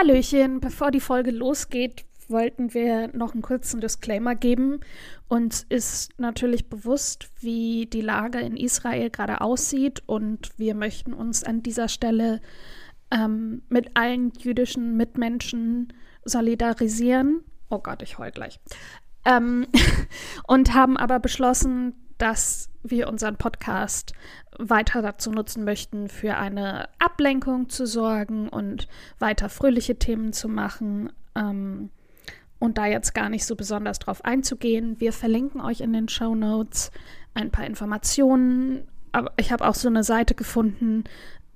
Hallöchen, bevor die Folge losgeht, wollten wir noch einen kurzen Disclaimer geben. Uns ist natürlich bewusst, wie die Lage in Israel gerade aussieht und wir möchten uns an dieser Stelle ähm, mit allen jüdischen Mitmenschen solidarisieren. Oh Gott, ich heul gleich. Ähm, und haben aber beschlossen, dass wir unseren Podcast weiter dazu nutzen möchten, für eine Ablenkung zu sorgen und weiter fröhliche Themen zu machen. Ähm, und da jetzt gar nicht so besonders drauf einzugehen. Wir verlinken euch in den Show Notes ein paar Informationen. Aber ich habe auch so eine Seite gefunden,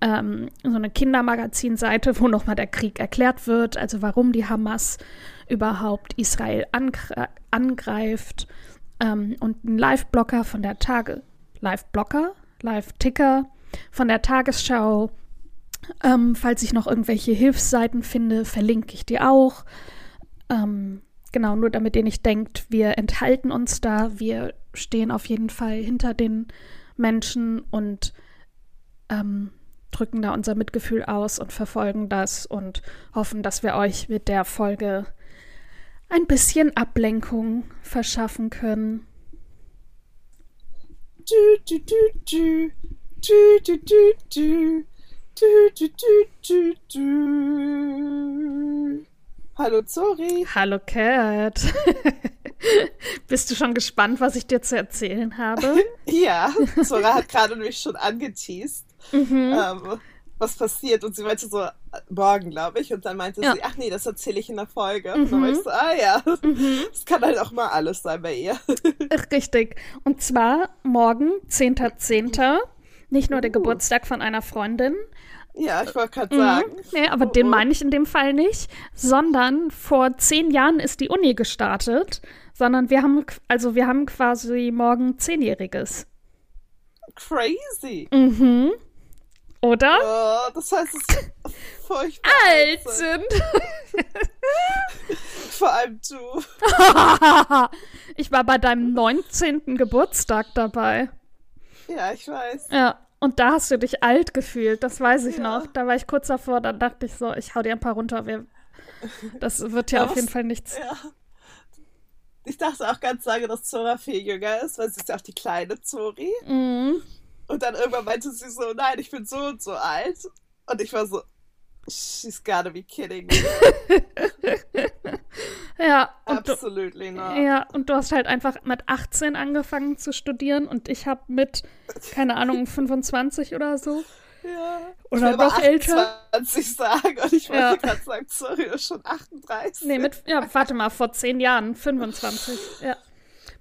ähm, so eine Kindermagazin-Seite, wo nochmal der Krieg erklärt wird, also warum die Hamas überhaupt Israel angreift. Ähm, und ein Live-Blocker von der Tage, Live-Blocker, Live-Ticker von der Tagesschau. Ähm, falls ich noch irgendwelche Hilfsseiten finde, verlinke ich die auch. Ähm, genau, nur damit ihr nicht denkt, wir enthalten uns da. Wir stehen auf jeden Fall hinter den Menschen und ähm, drücken da unser Mitgefühl aus und verfolgen das und hoffen, dass wir euch mit der Folge ein bisschen Ablenkung verschaffen können. Hallo Zori. Hallo Cat. Bist du schon gespannt, was ich dir zu erzählen habe? ja, Zora hat gerade nämlich schon angeteased, mhm. ähm, was passiert. Und sie meinte so, morgen, glaube ich. Und dann meinte ja. sie, ach nee, das erzähle ich in der Folge. Mhm. Und dann war ich so, ah ja, mhm. das kann halt auch mal alles sein bei ihr. Richtig. Und zwar morgen, 10.10., .10., nicht nur der uh. Geburtstag von einer Freundin, ja, ich wollte gerade sagen. Mhm. Nee, aber oh, den meine ich in dem Fall nicht, sondern vor zehn Jahren ist die Uni gestartet, sondern wir haben, also wir haben quasi morgen Zehnjähriges. Crazy. Mhm. Oder? Oh, das heißt, es ist furchtbar alt sind. Vor allem du. ich war bei deinem 19. Geburtstag dabei. Ja, ich weiß. Ja. Und da hast du dich alt gefühlt, das weiß ich ja. noch. Da war ich kurz davor, dann dachte ich so, ich hau dir ein paar runter. Wir, das wird ja auf jeden Fall nichts. Ja. Ich dachte auch ganz lange, dass Zora viel jünger ist, weil sie ist ja auch die kleine Zori. Mhm. Und dann irgendwann meinte sie so, nein, ich bin so und so alt. Und ich war so, she's gotta be kidding me. ja. Absolutely du, not. Ja, und du hast halt einfach mit 18 angefangen zu studieren und ich habe mit, keine Ahnung, 25 oder so. Ja. Oder noch älter. 20 sagen und ich wollte ja. gerade sagen, sorry, du schon 38. Nee, mit, ja, warte mal, vor 10 Jahren, 25. Ja.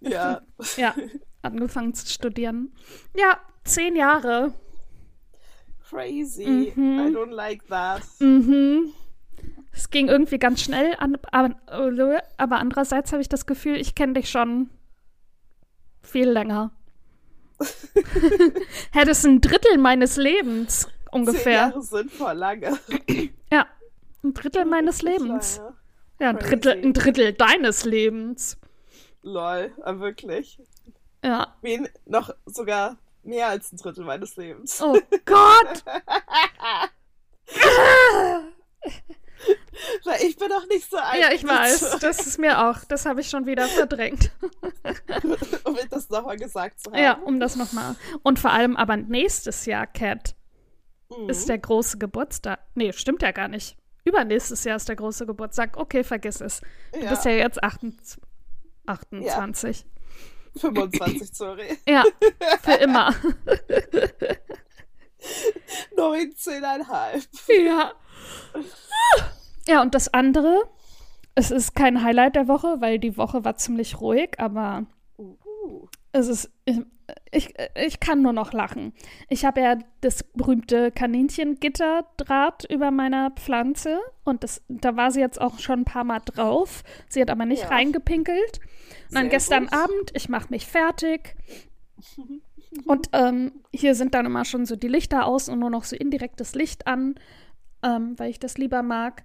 Ja. Ja, angefangen zu studieren. Ja, 10 Jahre. Crazy. Mhm. I don't like that. Mhm. Es ging irgendwie ganz schnell, aber andererseits habe ich das Gefühl, ich kenne dich schon viel länger. Hättest ein Drittel meines Lebens ungefähr. Zehn Jahre sind voll lange. Ja, ein Drittel meines Lebens. Lange. Ja, ein Drittel, ein Drittel deines Lebens. Lol, wirklich. Ja. Wen noch sogar mehr als ein Drittel meines Lebens. Oh Gott! Weil ich bin doch nicht so alt. Ja, ich weiß. Das ist mir auch. Das habe ich schon wieder verdrängt. um das nochmal gesagt zu haben. Ja, um das nochmal. Und vor allem aber nächstes Jahr, Cat, mhm. ist der große Geburtstag. Nee, stimmt ja gar nicht. Übernächstes Jahr ist der große Geburtstag. Okay, vergiss es. Du ja. bist ja jetzt 28. 28. Ja. 25, sorry. Ja, für immer. 19,5. Ja. Ja, und das andere, es ist kein Highlight der Woche, weil die Woche war ziemlich ruhig, aber uh. Es ist, ich, ich kann nur noch lachen. Ich habe ja das berühmte Kaninchengitterdraht über meiner Pflanze und das, da war sie jetzt auch schon ein paar Mal drauf. Sie hat aber nicht ja. reingepinkelt. Und dann Sehr gestern gut. Abend, ich mache mich fertig. und ähm, hier sind dann immer schon so die Lichter aus und nur noch so indirektes Licht an, ähm, weil ich das lieber mag.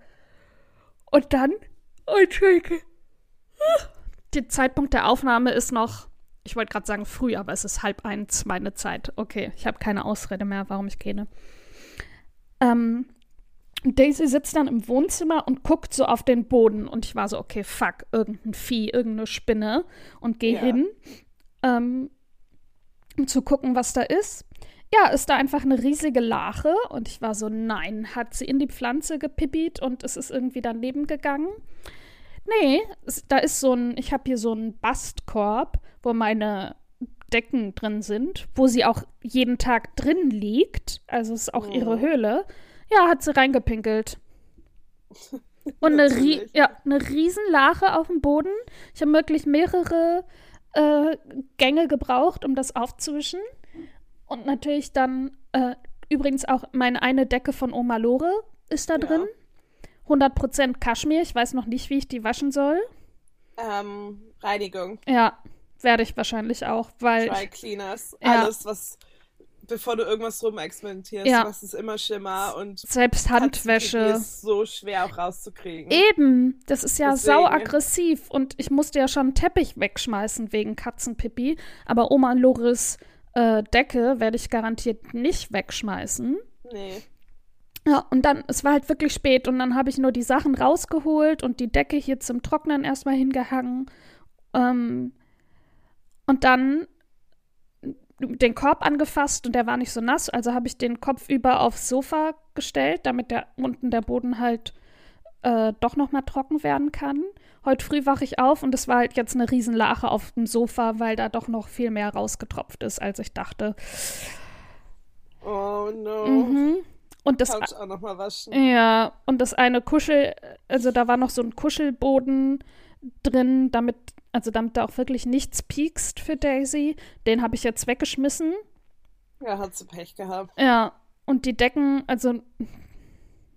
Und dann, oh, Entschuldige, der Zeitpunkt der Aufnahme ist noch, ich wollte gerade sagen früh, aber es ist halb eins meine Zeit. Okay, ich habe keine Ausrede mehr, warum ich gehe. Ähm, Daisy sitzt dann im Wohnzimmer und guckt so auf den Boden und ich war so, okay, fuck, irgendein Vieh, irgendeine Spinne und gehe ja. hin, ähm, um zu gucken, was da ist. Ja, ist da einfach eine riesige Lache und ich war so, nein, hat sie in die Pflanze gepippiert und es ist irgendwie daneben gegangen. Nee, es, da ist so ein, ich habe hier so einen Bastkorb, wo meine Decken drin sind, wo sie auch jeden Tag drin liegt. Also ist auch oh. ihre Höhle. Ja, hat sie reingepinkelt. Und eine, Rie ja, eine Riesenlache auf dem Boden. Ich habe wirklich mehrere äh, Gänge gebraucht, um das aufzuwischen. Und natürlich dann äh, übrigens auch meine eine Decke von Oma Lore ist da ja. drin. 100% Kaschmir. Ich weiß noch nicht, wie ich die waschen soll. Ähm, Reinigung. Ja, werde ich wahrscheinlich auch, weil. Dry Cleaners. Ja. Alles, was. Bevor du irgendwas rumexperimentierst, ja. machst es immer schimmer und. Selbst Handwäsche. ist so schwer auch rauszukriegen. Eben. Das ist ja Deswegen. sau aggressiv. Und ich musste ja schon einen Teppich wegschmeißen wegen Katzenpipi. Aber Oma Loris äh, Decke werde ich garantiert nicht wegschmeißen. Nee. Ja, und dann, es war halt wirklich spät und dann habe ich nur die Sachen rausgeholt und die Decke hier zum Trocknen erstmal hingehangen. Ähm, und dann den Korb angefasst und der war nicht so nass, also habe ich den Kopf über aufs Sofa gestellt, damit der unten der Boden halt äh, doch noch mal trocken werden kann. Heute früh wache ich auf und es war halt jetzt eine Riesenlache auf dem Sofa, weil da doch noch viel mehr rausgetropft ist, als ich dachte. Oh no. Mhm. Und das Couch auch noch mal waschen. Ja, und das eine Kuschel, also da war noch so ein Kuschelboden drin, damit, also damit da auch wirklich nichts piekst für Daisy. Den habe ich jetzt weggeschmissen. Ja, hat sie Pech gehabt. Ja, und die Decken, also.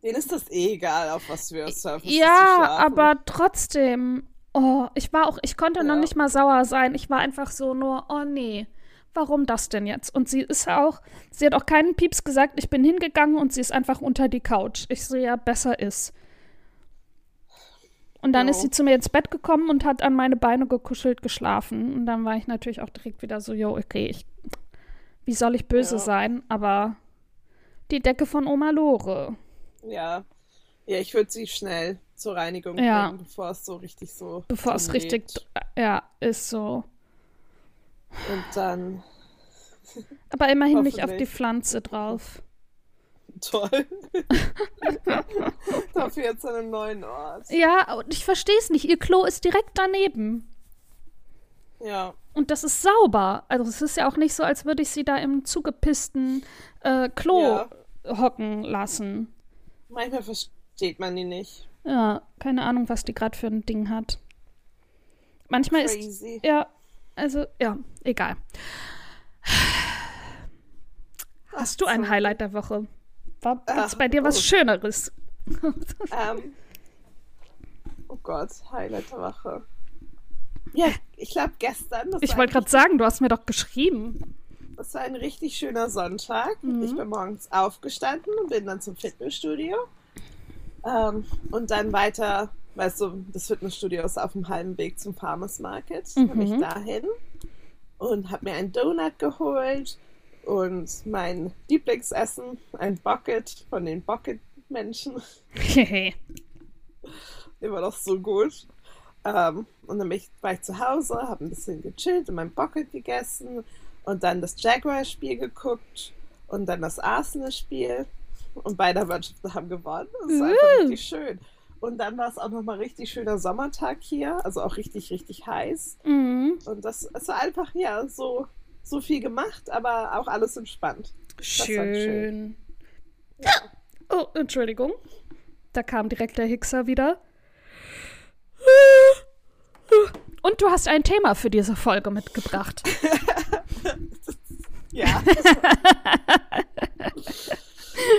Denen ist das eh egal, auf was wir surfen. Ja, aber trotzdem. Oh, ich war auch, ich konnte ja. noch nicht mal sauer sein. Ich war einfach so nur, oh nee warum das denn jetzt? Und sie ist auch, sie hat auch keinen Pieps gesagt, ich bin hingegangen und sie ist einfach unter die Couch. Ich so, ja, besser ist. Und dann oh. ist sie zu mir ins Bett gekommen und hat an meine Beine gekuschelt geschlafen. Und dann war ich natürlich auch direkt wieder so, jo, okay, ich, wie soll ich böse ja. sein? Aber die Decke von Oma Lore. Ja. Ja, ich würde sie schnell zur Reinigung ja. bringen, bevor es so richtig so. Bevor es richtig, ja, ist so. Und dann. Aber immerhin nicht auf die Pflanze drauf. Toll. Dafür jetzt an einem neuen Ort. Ja, und ich verstehe es nicht. Ihr Klo ist direkt daneben. Ja. Und das ist sauber. Also es ist ja auch nicht so, als würde ich sie da im zugepissten äh, Klo ja. hocken lassen. Manchmal versteht man die nicht. Ja, keine Ahnung, was die gerade für ein Ding hat. Manchmal Crazy. ist ja also, ja, egal. Hast du ein Highlight der Woche? War es bei dir was oh. Schöneres? ähm, oh Gott, Highlight der Woche. Ja, ich glaube gestern. ich wollte gerade sagen, du hast mir doch geschrieben. Das war ein richtig schöner Sonntag. Mhm. Ich bin morgens aufgestanden und bin dann zum Fitnessstudio. Ähm, und dann weiter weißt du, das Fitnessstudio ist auf dem halben Weg zum Farmers Market. Mhm. Habe ich dahin und habe mir einen Donut geholt und mein Lieblingsessen, ein Bucket von den Bucket-Menschen. Immer noch so gut. Ähm, und dann ich, war ich zu Hause, habe ein bisschen gechillt und mein Bucket gegessen und dann das Jaguar-Spiel geguckt und dann das Arsenal-Spiel. Und beide Mannschaften haben gewonnen. Das war einfach richtig schön. Und dann war es auch nochmal richtig schöner Sommertag hier, also auch richtig, richtig heiß. Mhm. Und das es war einfach, ja, so, so viel gemacht, aber auch alles entspannt. Schön. schön. Ja. Oh, Entschuldigung. Da kam direkt der Hixer wieder. Und du hast ein Thema für diese Folge mitgebracht. ja.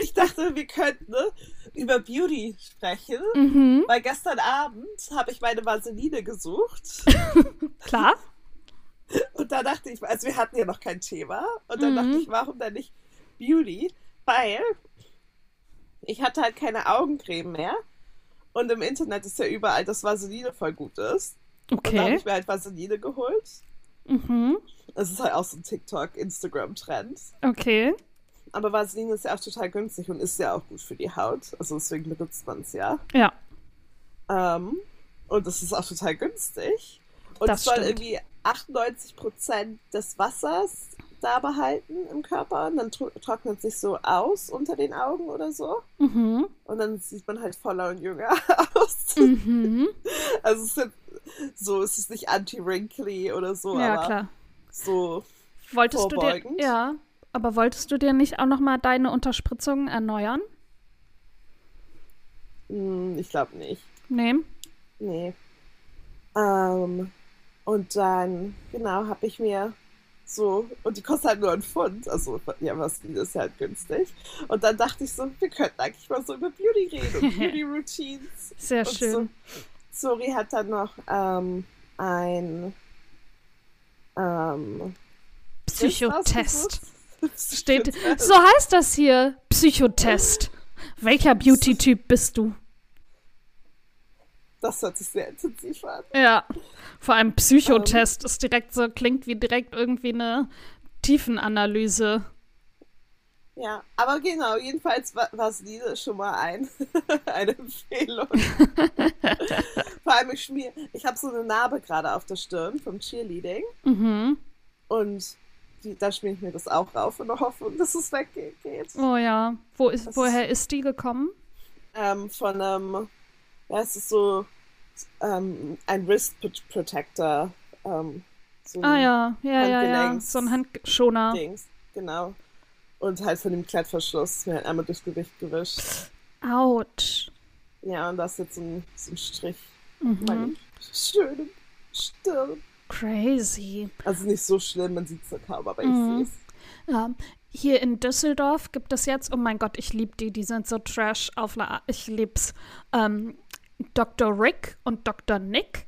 ich dachte, wir könnten ne, über Beauty sprechen, mhm. weil gestern Abend habe ich meine Vaseline gesucht. Klar. Und da dachte ich, also wir hatten ja noch kein Thema. Und dann mhm. dachte ich, warum denn nicht Beauty? Weil ich hatte halt keine Augencreme mehr. Und im Internet ist ja überall, dass Vaseline voll gut ist. Okay. Und da habe ich mir halt Vaseline geholt. Mhm. Das ist halt auch so ein TikTok, Instagram-Trend. Okay. Aber Vaseline ist ja auch total günstig und ist ja auch gut für die Haut. Also deswegen benutzt man es ja. Ja. Ähm, und das ist auch total günstig. Und Das es soll stimmt. irgendwie 98% des Wassers da behalten im Körper. Und dann tro trocknet sich so aus unter den Augen oder so. Mhm. Und dann sieht man halt voller und jünger aus. Mhm. Also es sind, so es ist nicht anti-wrinkly oder so, Ja, aber klar. so Wolltest du dir, vorbeugend. ja, aber wolltest du dir nicht auch noch mal deine Unterspritzung erneuern? hm, ich glaube nicht. Nee. Nee. Ähm, und dann, genau, habe ich mir so, und die kostet halt nur ein Pfund, also ja, was ist halt günstig. Und dann dachte ich so, wir könnten eigentlich mal so über Beauty reden und Beauty Routines. Sehr und schön. So, Sori hat dann noch ähm, ein ähm, Psychotest. Steht, so heißt das hier. Psychotest. Welcher Beauty-Typ bist du? Das hört sich sehr intensiv an. Ja. Vor allem Psychotest ist direkt so, klingt wie direkt irgendwie eine Tiefenanalyse. Ja, aber genau, jedenfalls war Vaseline schon mal ein, eine Empfehlung. Vor allem, ich schmier, ich habe so eine Narbe gerade auf der Stirn vom Cheerleading Mhm. und da schmier ich mir das auch rauf in der Hoffnung, dass es weggeht. Oh ja. Wo ist, Das woher ist die gekommen? Ähm, von einem, ja, es ist so ähm, ein Wrist Pro- Protector. Ähm, so Ah ja, ja, ja, ja. So ein Handschoner. Dings, genau. Und halt von dem Klettverschluss ist mir halt einmal durchs Gesicht gewischt. Autsch. Ja, und da ist jetzt so ein, so ein Strich. Mhm. meine schöne Stirn. Crazy. Also nicht so schlimm, man sieht es ja kaum, aber ich Mhm. sehe es. Ja, hier in Düsseldorf gibt es jetzt, oh mein Gott, ich liebe die, die sind so trash auf La ich lieb's. Ähm, Dr. Rick und Dr. Nick.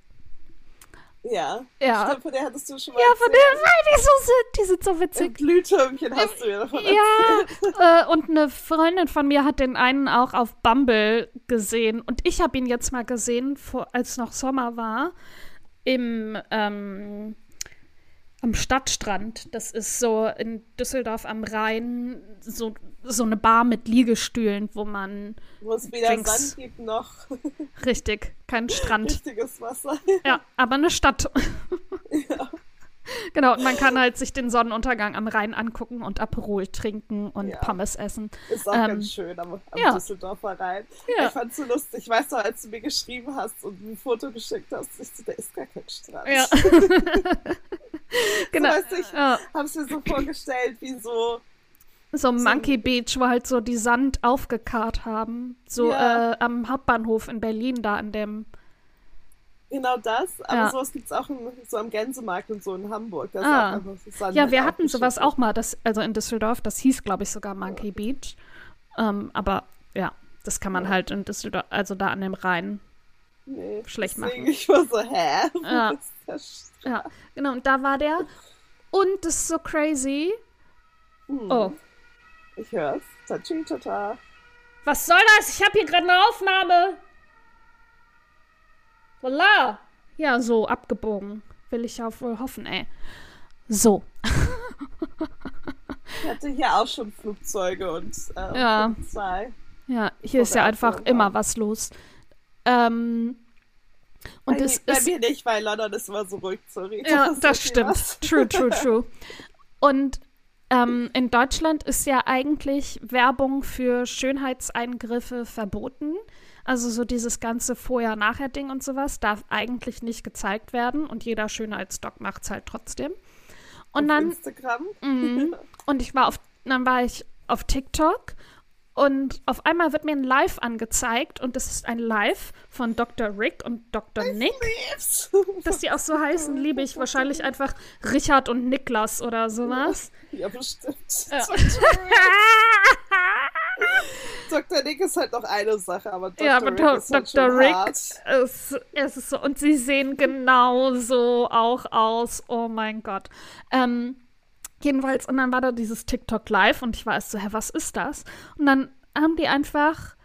Ja. Ja. Stimmt, von der hattest du schon mal Ja, von erzählt. der, weil die so sind, die sind so witzig. Glühtürmchen hast du mir davon Ja, äh, und eine Freundin von mir hat den einen auch auf Bumble gesehen. Und ich habe ihn jetzt mal gesehen, vor, als noch Sommer war, im ähm, am Stadtstrand. Das ist so in Düsseldorf am Rhein so, so eine Bar mit Liegestühlen, wo man Wo es weder Drinks. Sand gibt noch richtig, kein Strand. richtiges Wasser. Ja, aber eine Stadt. Genau, und man kann halt sich den Sonnenuntergang am Rhein angucken und Aperol trinken und Ja. Pommes essen. Ist auch Ähm, ganz schön am, am ja. Düsseldorfer Rhein. Ja. Ich fand's so lustig. Ich weiß noch, als du mir geschrieben hast und ein Foto geschickt hast, ich so, da ist gar kein Strand. Ja. genau. So, weißt du, ich Ja. hab's mir so vorgestellt, wie so So Monkey Beach, wo halt so die Sand aufgekarrt haben. So Ja. äh, am Hauptbahnhof in Berlin, da an dem. Genau das. Aber Ja. sowas gibt's auch in, so am Gänsemarkt und so in Hamburg. Ah. so Ja, wir hatten sowas auch mal, das, also in Düsseldorf, das hieß, glaube ich, sogar Monkey Beach. Ähm, aber ja, das kann man Ja. halt in Düsseldorf, also da an dem Rhein. Nee, schlecht deswegen, machen. Ich war so, hä? Ja. Ja, genau, und da war der. Und das ist so crazy. Hm, Oh, Ich hör's. Tata. was soll das? Ich habe hier gerade eine Aufnahme. Voila. Ja, so abgebogen. Will ich ja wohl hoffen, ey. So. Ich hatte hier auch schon Flugzeuge und äh, Ja. Polizei. Ja, hier ist Oder ja einfach Abfuhr, immer was los. Ähm, und bei, es bei ist. mir nicht, weil London ist immer so ruhig, sorry. Ja, ist das okay, stimmt. True, true, true. Und ähm, in Deutschland ist ja eigentlich Werbung für Schönheitseingriffe verboten. Also so dieses ganze Vorher-Nachher-Ding und sowas darf eigentlich nicht gezeigt werden und jeder Schönheitsdoc macht es halt trotzdem. Und Auf dann Instagram. Mhm. Und ich war auf, dann war ich auf TikTok und auf einmal wird mir ein Live angezeigt und das ist ein Live von Dr. Rick und Dr. Nick. Dass die auch so heißen, liebe ich wahrscheinlich einfach Richard und Niklas oder sowas. Ja, bestimmt. Ja. Dr. Nick ist halt noch eine Sache, aber Dr. Ja, aber Rick Do- ist halt Dr. Rick hart. Es, es ist so, und sie sehen genauso auch aus. Oh mein Gott. Ähm, jedenfalls, und dann war da dieses TikTok live und ich war erst so, hä, was ist das? Und dann haben die einfach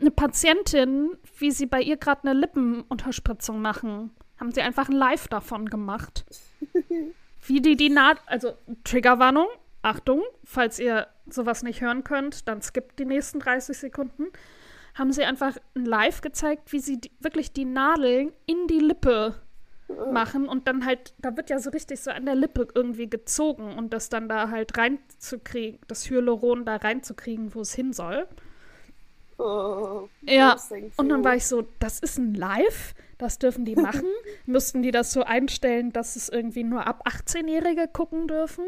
eine Patientin, wie sie bei ihr gerade eine Lippenunterspritzung machen, haben sie einfach ein Live davon gemacht. Wie die die Naht, also Triggerwarnung, Achtung, falls ihr sowas nicht hören könnt, dann skippt die nächsten 30 Sekunden, haben sie einfach live gezeigt, wie sie die, wirklich die Nadeln in die Lippe machen und dann halt, da wird ja so richtig so an der Lippe irgendwie gezogen und das dann da halt reinzukriegen, das Hyaluron da reinzukriegen, wo es hin soll. Oh, ja, und dann war ich so, das ist ein Live, das dürfen die machen. Müssten die das so einstellen, dass es irgendwie nur ab 18-Jährige gucken dürfen?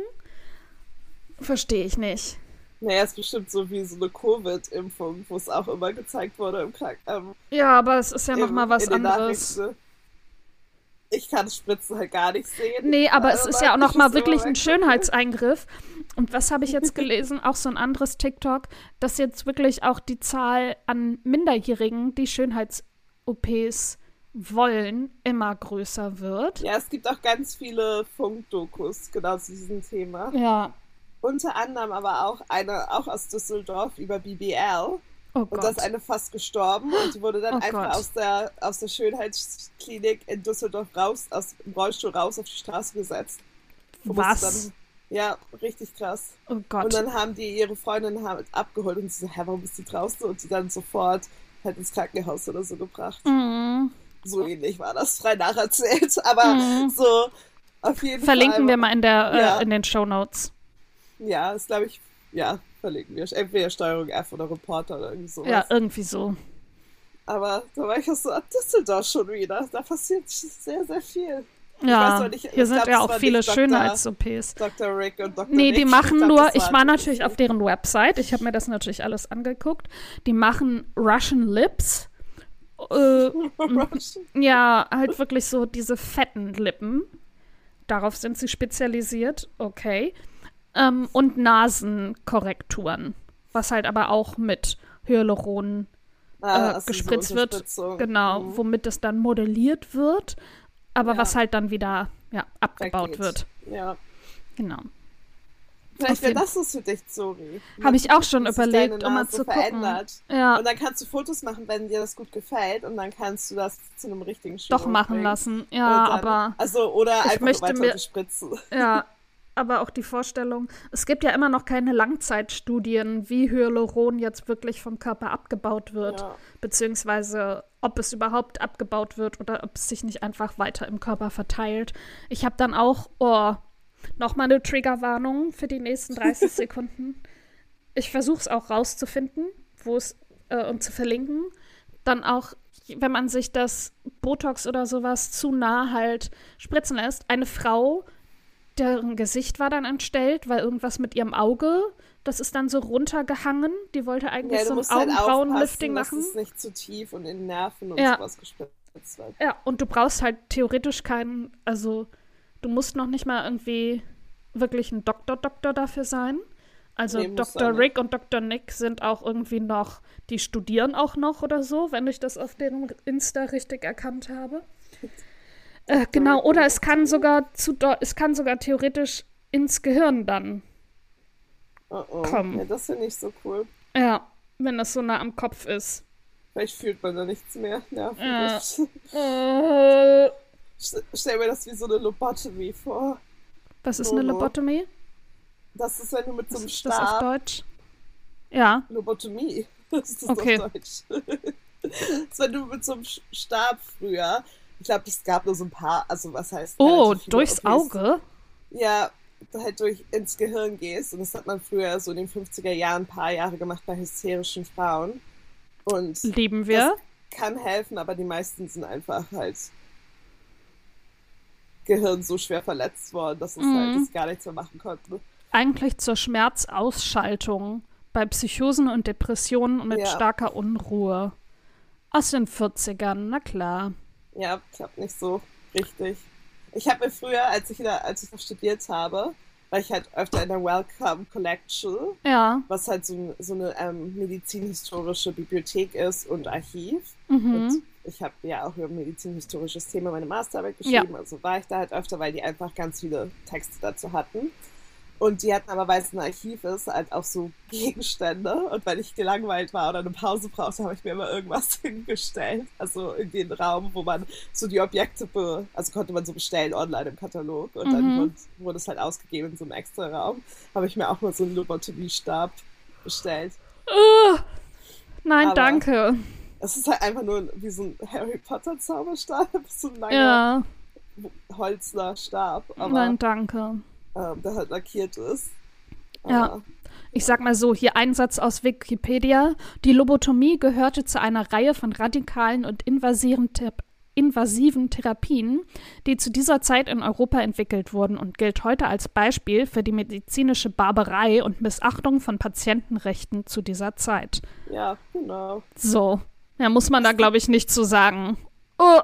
Verstehe ich nicht. Naja, ist bestimmt so wie so eine Covid-Impfung, wo es auch immer gezeigt wurde im Krankenhaus. Ähm, ja, aber es ist ja nochmal was anderes. Ich kann Spritzen halt gar nicht sehen. Nee, aber also es ist ja auch nochmal wirklich ein Schönheitseingriff. Und was habe ich jetzt gelesen? auch so ein anderes TikTok, dass jetzt wirklich auch die Zahl an Minderjährigen, die Schönheits-OPs wollen, immer größer wird. Ja, es gibt auch ganz viele Funkdokus genau zu diesem Thema. Ja. Unter anderem aber auch eine, auch aus Düsseldorf über BBL. Oh und da ist eine fast gestorben und die wurde dann oh einfach aus der, aus der Schönheitsklinik in Düsseldorf raus, aus dem Rollstuhl raus auf die Straße gesetzt. Was? Dann, ja, richtig krass. Oh Gott. Und dann haben die ihre Freundin halt abgeholt und sie so, hä, warum bist du draußen? Und sie dann sofort halt ins Krankenhaus oder so gebracht. Mhm. So ähnlich war das, frei nacherzählt. Aber mhm. so auf jeden Verlinken Fall. Verlinken wir mal in, der, äh, ja. äh, in den Show Notes. Ja, ist glaube ich, ja, verlinken wir. Entweder Steuerung F oder Reporter oder irgendwie sowas. Ja, irgendwie so. Aber da war ich auch so, sind doch schon wieder. Da passiert sehr, sehr viel. Ja, nicht, hier sind glaub, ja auch viele Schönheits-OPs. Dr. Rick und Dr. Nee, Nick. die machen ich glaub, nur, ich war natürlich auf deren Website, ich habe mir das natürlich alles angeguckt. Die machen Russian Lips. Äh, ja, halt wirklich so diese fetten Lippen. Darauf sind sie spezialisiert, okay ähm, und Nasenkorrekturen, was halt aber auch mit Hyaluron ah, äh, gespritzt so wird. Genau, mhm. womit es dann modelliert wird, aber ja. was halt dann wieder ja, abgebaut wird. Ja. Genau. Vielleicht wäre das was für dich, Zori. Habe ich auch schon überlegt, um mal zu verändert. gucken. Ja. Und dann kannst du Fotos machen, wenn dir das gut gefällt und dann kannst du das zu einem richtigen Schuh Doch machen bringen. lassen, ja, dann, aber also oder einfach möchte weiter mir, spritzen. Ja, aber auch die Vorstellung, es gibt ja immer noch keine Langzeitstudien, wie Hyaluron jetzt wirklich vom Körper abgebaut wird, ja. beziehungsweise ob es überhaupt abgebaut wird oder ob es sich nicht einfach weiter im Körper verteilt. Ich habe dann auch, oh, nochmal eine Triggerwarnung für die nächsten 30 Sekunden. Ich versuche es auch rauszufinden, wo es äh, und zu verlinken. Dann auch, wenn man sich das Botox oder sowas zu nah halt spritzen lässt, eine Frau deren Gesicht war dann entstellt, weil irgendwas mit ihrem Auge, das ist dann so runtergehangen. Die wollte eigentlich ja, so ein halt Augenbrauenlifting machen. Dass es nicht zu tief und in Nerven und ja. sowas gespritzt wird. Ja, und du brauchst halt theoretisch keinen, also du musst noch nicht mal irgendwie wirklich ein Doktor-Doktor dafür sein. Also nee, Dr. Rick und Dr. Nick sind auch irgendwie noch, die studieren auch noch oder so, wenn ich das auf deren Insta richtig erkannt habe. Äh, genau, oder es kann sogar zu es kann sogar theoretisch ins Gehirn dann oh oh. kommen. Ja, das finde ich so cool. Ja, wenn das so nah am Kopf ist. Vielleicht fühlt man da nichts mehr. Ja, äh, Stell mir das wie so eine Lobotomy vor. Was ist Lolo. eine Lobotomy? Das ist, wenn du mit so einem Stab... Das auf Deutsch? Ja. Lobotomie. Das ist das okay. auf Deutsch. das ist, wenn du mit so einem Stab früher ich glaube, es gab nur so ein paar, also was heißt. Oh, durchs OPs. Auge? Ja, halt durch ins Gehirn gehst. Und das hat man früher so in den 50er Jahren ein paar Jahre gemacht bei hysterischen Frauen. Und lieben wir. kann helfen, aber die meisten sind einfach halt Gehirn so schwer verletzt worden, dass es halt mhm. halt das gar nichts mehr machen konnte. Eigentlich zur Schmerzausschaltung bei Psychosen und Depressionen und mit ja. starker Unruhe. Aus den 40ern, na klar. Ja, ich habe nicht so richtig. Ich habe mir früher, als ich wieder, als ich noch studiert habe, war ich halt öfter in der Welcome Collection, ja. was halt so, so eine ähm, medizinhistorische Bibliothek ist und Archiv. Mhm. Und ich habe ja auch über medizinhistorisches Thema meine Masterarbeit geschrieben, ja. also war ich da halt öfter, weil die einfach ganz viele Texte dazu hatten. Und die hatten aber, weil es ein Archiv ist, halt auch so Gegenstände. Und wenn ich gelangweilt war oder eine Pause brauchte, habe ich mir immer irgendwas hingestellt. Also in den Raum, wo man so die Objekte, be also konnte man so bestellen online im Katalog. Und mhm. dann wurde es halt ausgegeben in so einem extra Raum. Habe ich mir auch mal so einen Lobotomie-Stab bestellt. Uh, nein, aber danke. Es ist halt einfach nur wie so ein Harry Potter Zauberstab. So ein langer ja. Holzner Stab. Nein, danke ähm, der halt lackiert ist. Ja. Ich sag mal so, hier ein Satz aus Wikipedia. Die Lobotomie gehörte zu einer Reihe von radikalen und invasiven, Thera invasiven Therapien, die zu dieser Zeit in Europa entwickelt wurden und gilt heute als Beispiel für die medizinische Barbarei und Missachtung von Patientenrechten zu dieser Zeit. Ja, genau. So, ja, muss man da, glaube ich, nicht zu sagen. Oh.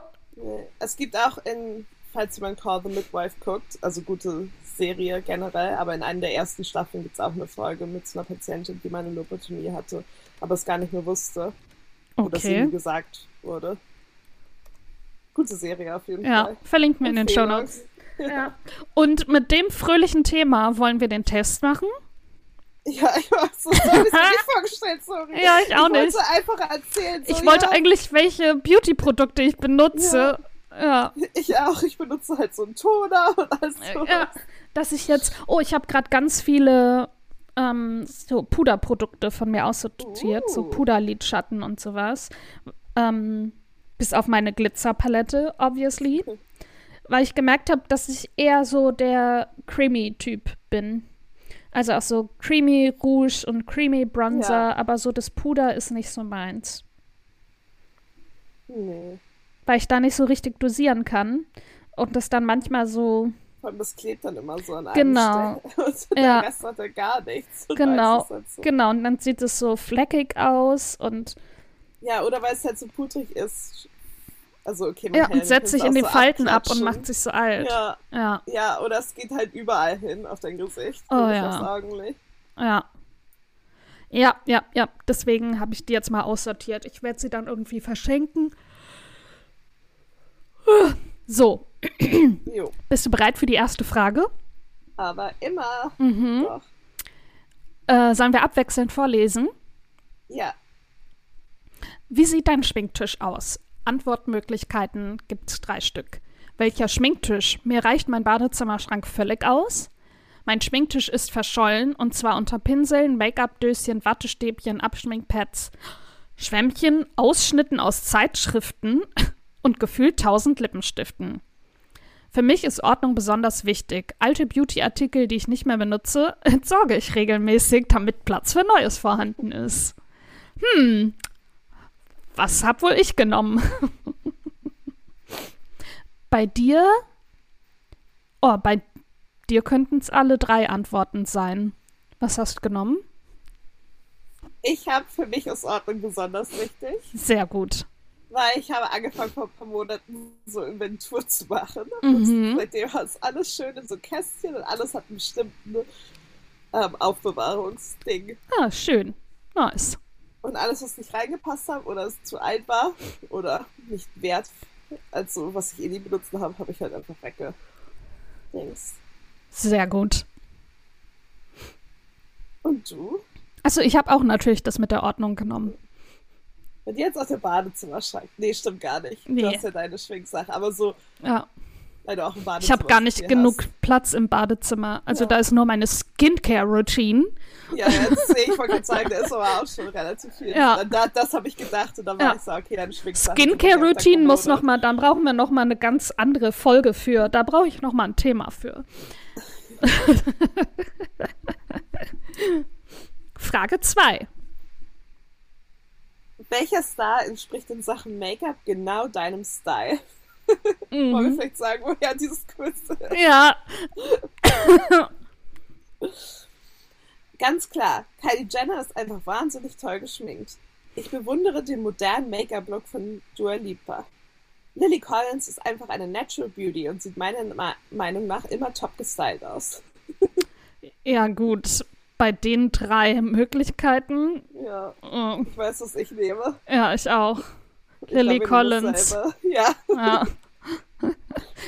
Es gibt auch in, falls jemand Call the Midwife guckt, also gute Serie generell, aber in einer der ersten Staffeln gibt es auch eine Folge mit einer Patientin, die meine Lobotomie hatte, aber es gar nicht mehr wusste. Okay. Oder es ihm gesagt wurde. Gute Serie auf jeden ja, Fall. Ja, verlinkt mir in den Show Notes. Ja. Und mit dem fröhlichen Thema wollen wir den Test machen. Ja, ich habe so, so ein bisschen vorgestellt, sorry. Ja, ich auch ich nicht. Ich wollte einfach erzählen. So, ich wollte ja. eigentlich, welche Beauty-Produkte ich benutze. Ja. Ja. Ich auch. Ich benutze halt so einen Toner und alles so. Ja, dass ich jetzt. Oh, ich habe gerade ganz viele ähm, so Puderprodukte von mir aussortiert. Uh. So Puderlidschatten und sowas. Ähm, bis auf meine Glitzerpalette, obviously. Weil ich gemerkt habe, dass ich eher so der Creamy-Typ bin. Also auch so Creamy Rouge und Creamy Bronzer, ja. aber so das Puder ist nicht so meins. Nee weil ich da nicht so richtig dosieren kann und das dann manchmal so. Und das klebt dann immer so an genau. Stelle. Und der ja. Rest hat er gar nichts. Genau, halt so. genau. Und dann sieht es so fleckig aus und. Ja, oder weil es halt so putrig ist. Also, okay, man Ja, und setzt sich in die so Falten ab und macht sich so alt. Ja. ja. Ja, oder es geht halt überall hin auf dein Gesicht. Oh ja. Ja. Ja, ja, ja. Deswegen habe ich die jetzt mal aussortiert. Ich werde sie dann irgendwie verschenken. So. Bist du bereit für die erste Frage? Aber immer. Mhm. Äh, sollen wir abwechselnd vorlesen? Ja. Wie sieht dein Schminktisch aus? Antwortmöglichkeiten gibt es drei Stück. Welcher Schminktisch? Mir reicht mein Badezimmerschrank völlig aus. Mein Schminktisch ist verschollen und zwar unter Pinseln, Make-up-Döschen, Wattestäbchen, Abschminkpads, Schwämmchen, Ausschnitten aus Zeitschriften, und gefühlt 1000 Lippenstiften. Für mich ist Ordnung besonders wichtig. Alte Beauty-Artikel, die ich nicht mehr benutze, entsorge ich regelmäßig, damit Platz für Neues vorhanden ist. Hm, was hab wohl ich genommen? bei dir? Oh, bei dir könnten es alle drei Antworten sein. Was hast du genommen? Ich habe für mich ist Ordnung besonders wichtig. Sehr gut weil ich habe angefangen vor ein paar Monaten so Inventur zu machen. Mhm. Seitdem ist alles schön in so Kästchen und alles hat einen bestimmten ähm, Aufbewahrungsding. Ah, schön. Nice. Und alles, was nicht reingepasst hat oder es zu alt war oder nicht wert, also was ich eh nie benutzt habe, habe ich halt einfach wegge. Sehr gut. Und du? Also ich habe auch natürlich das mit der Ordnung genommen. Und jetzt aus dem Badezimmerschrank. Nee, stimmt gar nicht. Nee. Du hast ja deine Schwingsache. Aber so. Ja. Weil du auch im Badezimmer Ich habe gar nicht genug hast. Platz im Badezimmer. Also ja. da ist nur meine Skincare-Routine. Ja, jetzt sehe ich wollte sagen, da ist aber auch schon relativ viel. Ja. Da, das habe ich gedacht und dann war ja. ich so, okay, dann Schwingsache. Skincare-Routine muss noch mal, dann brauchen wir noch mal eine ganz andere Folge für. Da brauche ich noch mal ein Thema für. Frage 2 welcher Star entspricht in Sachen Make-up genau deinem Style? Mhm. Wollen wir vielleicht sagen, woher dieses Quiz ist? Ja. Ganz klar, Kylie Jenner ist einfach wahnsinnig toll geschminkt. Ich bewundere den modernen Make-up-Look von Dua Lipa. Lily Collins ist einfach eine Natural Beauty und sieht meiner Meinung nach immer top gestylt aus. ja, gut bei den drei Möglichkeiten. Ja. Oh. Ich weiß, was ich nehme. Ja, ich auch. Ich Lily Collins. Ja. ja.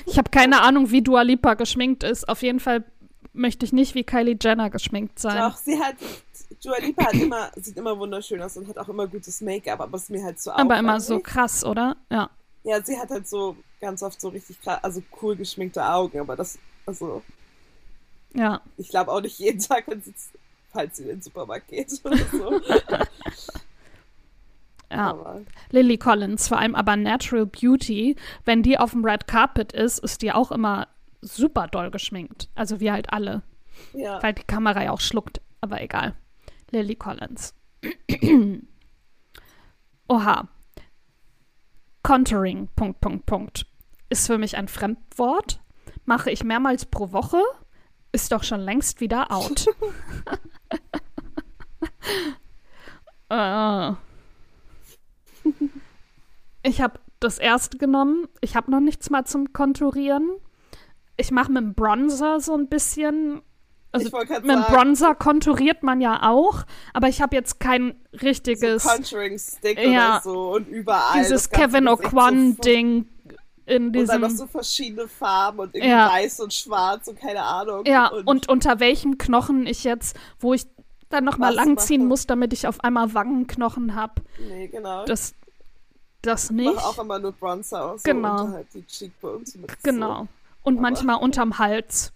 Ich habe keine Ahnung, wie Dua Lipa geschminkt ist. Auf jeden Fall möchte ich nicht wie Kylie Jenner geschminkt sein. Doch, sie hat, Dua Lipa hat immer, sieht immer wunderschön aus und hat auch immer gutes Make-up, aber es ist mir halt so Aber immer so krass, oder? Ja. Ja, sie hat halt so ganz oft so richtig krass, also cool geschminkte Augen, aber das, also. Ja. Ich glaube auch nicht jeden Tag, wenn sie, falls sie in den Supermarkt geht oder so. Ja. Aber. Lily Collins, vor allem aber Natural Beauty, wenn die auf dem Red Carpet ist, ist die auch immer super doll geschminkt. Also wie halt alle. Ja. Weil die Kamera ja auch schluckt, aber egal. Lily Collins. Oha. Contouring, Punkt, Punkt, Punkt. Ist für mich ein Fremdwort. Mache ich mehrmals pro Woche. Ist doch schon längst wieder out. uh. Ich habe das erste genommen. Ich habe noch nichts mal zum Konturieren. Ich mache mit dem Bronzer so ein bisschen. Also mit dem Bronzer konturiert man ja auch, aber ich habe jetzt kein richtiges so Contouring-Stick ja, oder so und überall. Dieses Kevin O'Quan-Ding in diesem. Und dann noch so verschiedene Farben und irgendwie ja. weiß und schwarz und keine Ahnung. Ja, und, und unter welchem Knochen ich jetzt, wo ich dann nochmal langziehen muss, damit ich auf einmal Wangenknochen habe. Nee, genau. Das, das nicht. Ich mache auch immer nur Bronzer, so genau. halt die Cheekbones. Genau. So. Und Aber manchmal unterm Hals.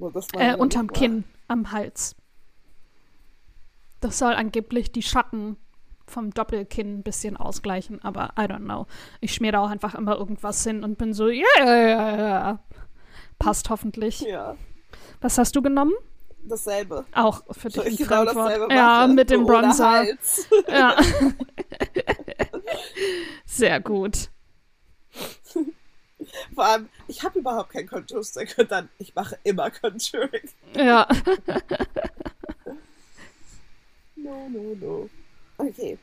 Oh, äh, unterm Kinn, am Hals. Das soll angeblich die Schatten vom Doppelkinn ein bisschen ausgleichen, aber I don't know. Ich schmier da auch einfach immer irgendwas hin und bin so, ja, yeah, yeah, yeah. Passt hoffentlich. Ja. Was hast du genommen? Dasselbe. Auch für dich ein genau dasselbe Ja, mit dem Bronzer. Ja. Sehr gut. Vor allem, ich habe überhaupt kein Contour-Stick und dann, ich mache immer Contouring. Ja. no, no, no. Okay.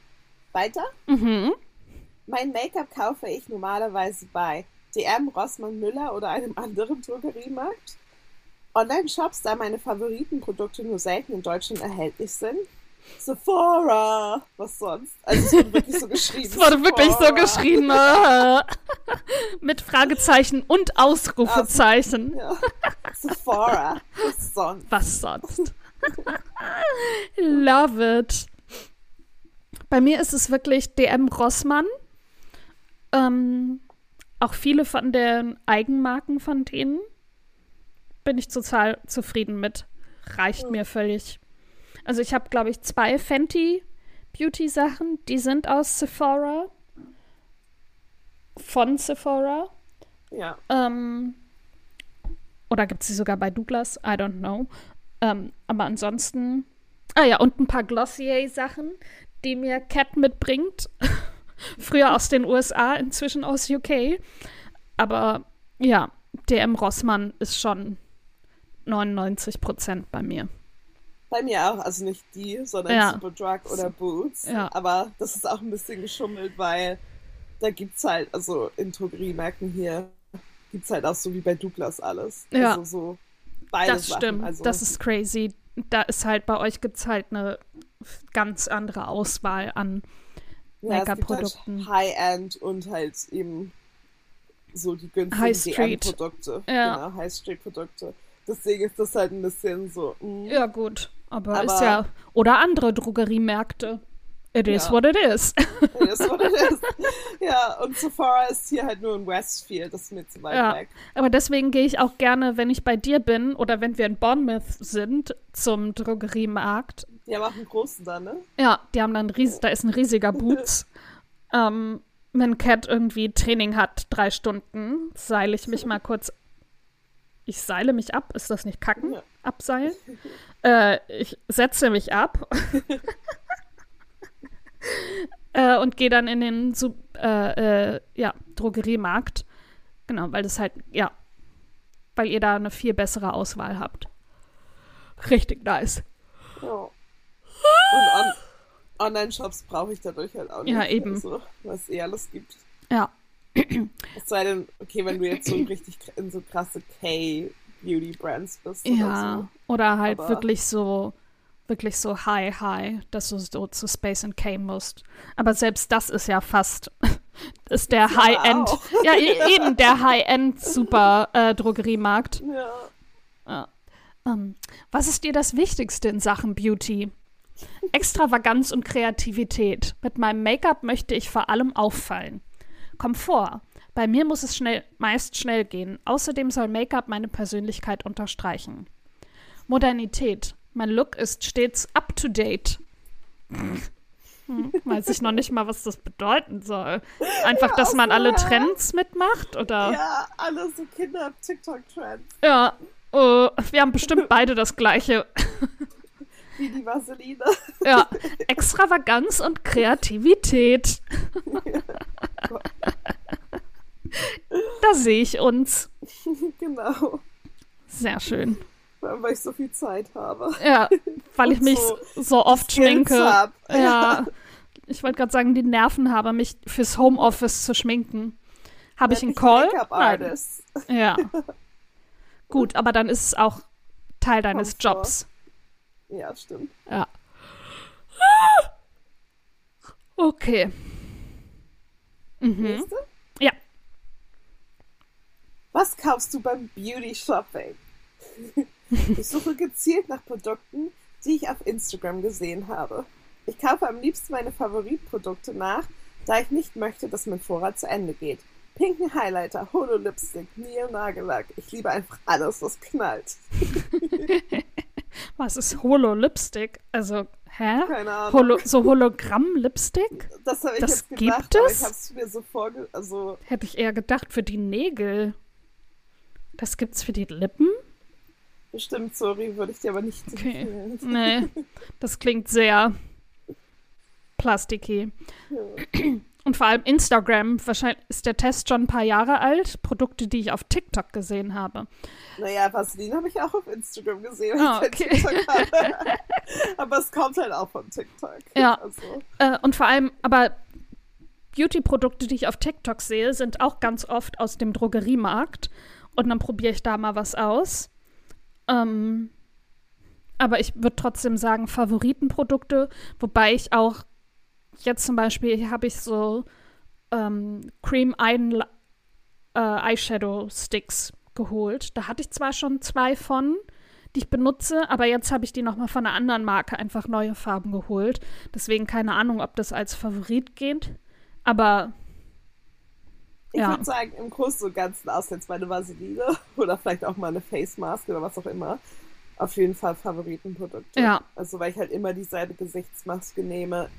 Weiter? Mhm. Mein Make-up kaufe ich normalerweise bei DM, Rossmann, Müller oder einem anderen Drogeriemarkt. Online-Shops, da meine Favoritenprodukte nur selten in Deutschland erhältlich sind. Sephora! Was sonst? Also es wurde wirklich so geschrieben. es wurde wirklich so geschrieben. Mit Fragezeichen und Ausrufezeichen. Also, ja. Sephora. Was sonst? Was sonst? Love it. Bei mir ist es wirklich DM Rossmann. Ähm, auch viele von den Eigenmarken von denen bin ich total zufrieden mit. Reicht mir völlig. Also ich habe, glaube ich, zwei Fenty Beauty Sachen, die sind aus Sephora. Von Sephora. Ja. Ähm, oder gibt es sie sogar bei Douglas? I don't know. Ähm, aber ansonsten. Ah ja, und ein paar Glossier-Sachen, die mir Cat mitbringt. Früher aus den USA, inzwischen aus UK. Aber ja, DM Rossmann ist schon 99 Prozent bei mir. Bei mir auch, also nicht die, sondern ja. Superdrug oder Boots. Ja. Aber das ist auch ein bisschen geschummelt, weil da gibt es halt, also in Drogeriemärkten hier, gibt es halt auch so wie bei Douglas alles. Ja. Also so beide Das Sachen. stimmt, also, das ist crazy. Da ist halt, bei euch gibt es halt eine ganz andere Auswahl an ja, Make-up-Produkten. Halt High-End und halt eben so die günstigen DM-Produkte. Ja. Genau, High-Street-Produkte. Deswegen ist das halt ein bisschen so. Mh. Ja, gut. Aber, aber, ist ja. Oder andere Drogeriemärkte. It is ja. what it is. it is what it is. Ja, und Sephora ist hier halt nur in Westfield, das ist mir zu weit ja, weg. Aber deswegen gehe ich auch gerne, wenn ich bei dir bin oder wenn wir in Bournemouth sind, zum Drogeriemarkt. Die haben auch einen großen da, ne? Ja, die haben dann ries da ist ein riesiger Boots. ähm, wenn Cat irgendwie Training hat, drei Stunden, seile ich mich mal kurz ich seile mich ab. Ist das nicht kacken? Ja. Abseilen? äh, ich setze mich ab äh, und gehe dann in den Sub äh, äh, ja, Drogeriemarkt. Genau, weil das halt, ja, weil ihr da eine viel bessere Auswahl habt. Richtig nice. Ja. Und on Online-Shops brauche ich dadurch halt auch nicht. Ja, eben. Also, was eh alles gibt. Ja. Es sei denn, okay, wenn du jetzt so richtig in so krasse K-Beauty-Brands bist. Ja, oder, so. oder halt Aber wirklich so, wirklich so high, high, dass du so zu Space and K musst. Aber selbst das ist ja fast, ist der ja, High-End, ja, e-, eben der High-End super äh. Ja. ja. Um, ähm, was ist dir das Wichtigste in Sachen Beauty? Extravaganz und Kreativität. Mit meinem Make-up möchte ich vor allem auffallen. Komfort. Bei mir muss es schnell, meist schnell gehen. Außerdem soll Make-up meine Persönlichkeit unterstreichen. Modernität. Mein Look ist stets up to date. Hm, weiß ich noch nicht mal, was das bedeuten soll. Einfach, ja, dass man alle Trends mitmacht, oder? Ja, alle so Kinder-TikTok-Trends. Ja, uh, wir haben bestimmt beide das gleiche. Wie die Vaseline. Ja, Extravaganz und Kreativität. Ja, da sehe ich uns. Genau. Sehr schön. Weil ich so viel Zeit habe. Ja, weil ich mich so, so oft schminke. Hab. Ja. Ich wollte gerade sagen, die Nerven habe, mich fürs Homeoffice zu schminken. Habe ich einen Call? Nein. Ja. Gut, aber dann ist es auch Teil deines Komfort. Jobs. Ja, stimmt. Ja. Okay. Mhm. Nächste? Ja. Was kaufst du beim Beauty Shopping? Ich suche gezielt nach Produkten, die ich auf Instagram gesehen habe. Ich kaufe am liebsten meine Favoritprodukte nach, da ich nicht möchte, dass mein Vorrat zu Ende geht. Pinken Highlighter, Holo Lipstick, Neo Nagellack. Ich liebe einfach alles, was knallt. Was ist Holo-Lipstick? Also, hä? Keine Ahnung. Holo so Hologramm-Lipstick? Das habe ich das jetzt gedacht, gibt es? ich habe es mir so vorge... Also Hätte ich eher gedacht für die Nägel. Das gibt's für die Lippen? Bestimmt, sorry, würde ich dir aber nicht okay. empfehlen. Nee, das klingt sehr plastiky. Ja. Und vor allem Instagram, wahrscheinlich ist der Test schon ein paar Jahre alt. Produkte, die ich auf TikTok gesehen habe. Naja, Vaseline habe ich auch auf Instagram gesehen. Oh, okay. aber es kommt halt auch von TikTok. Ja. Also. Äh, und vor allem, aber Beauty-Produkte, die ich auf TikTok sehe, sind auch ganz oft aus dem Drogeriemarkt. Und dann probiere ich da mal was aus. Ähm, aber ich würde trotzdem sagen, Favoritenprodukte, wobei ich auch jetzt zum Beispiel habe ich so ähm, Cream Eye, äh, Eyeshadow Sticks geholt. Da hatte ich zwar schon zwei von, die ich benutze, aber jetzt habe ich die nochmal von einer anderen Marke einfach neue Farben geholt. Deswegen keine Ahnung, ob das als Favorit geht. Aber ich ja. würde sagen, im Großen und Ganzen aus jetzt meine Vaseline oder vielleicht auch mal eine Face Mask oder was auch immer. Auf jeden Fall Favoritenprodukte. Ja. Also, weil ich halt immer dieselbe Gesichtsmaske nehme,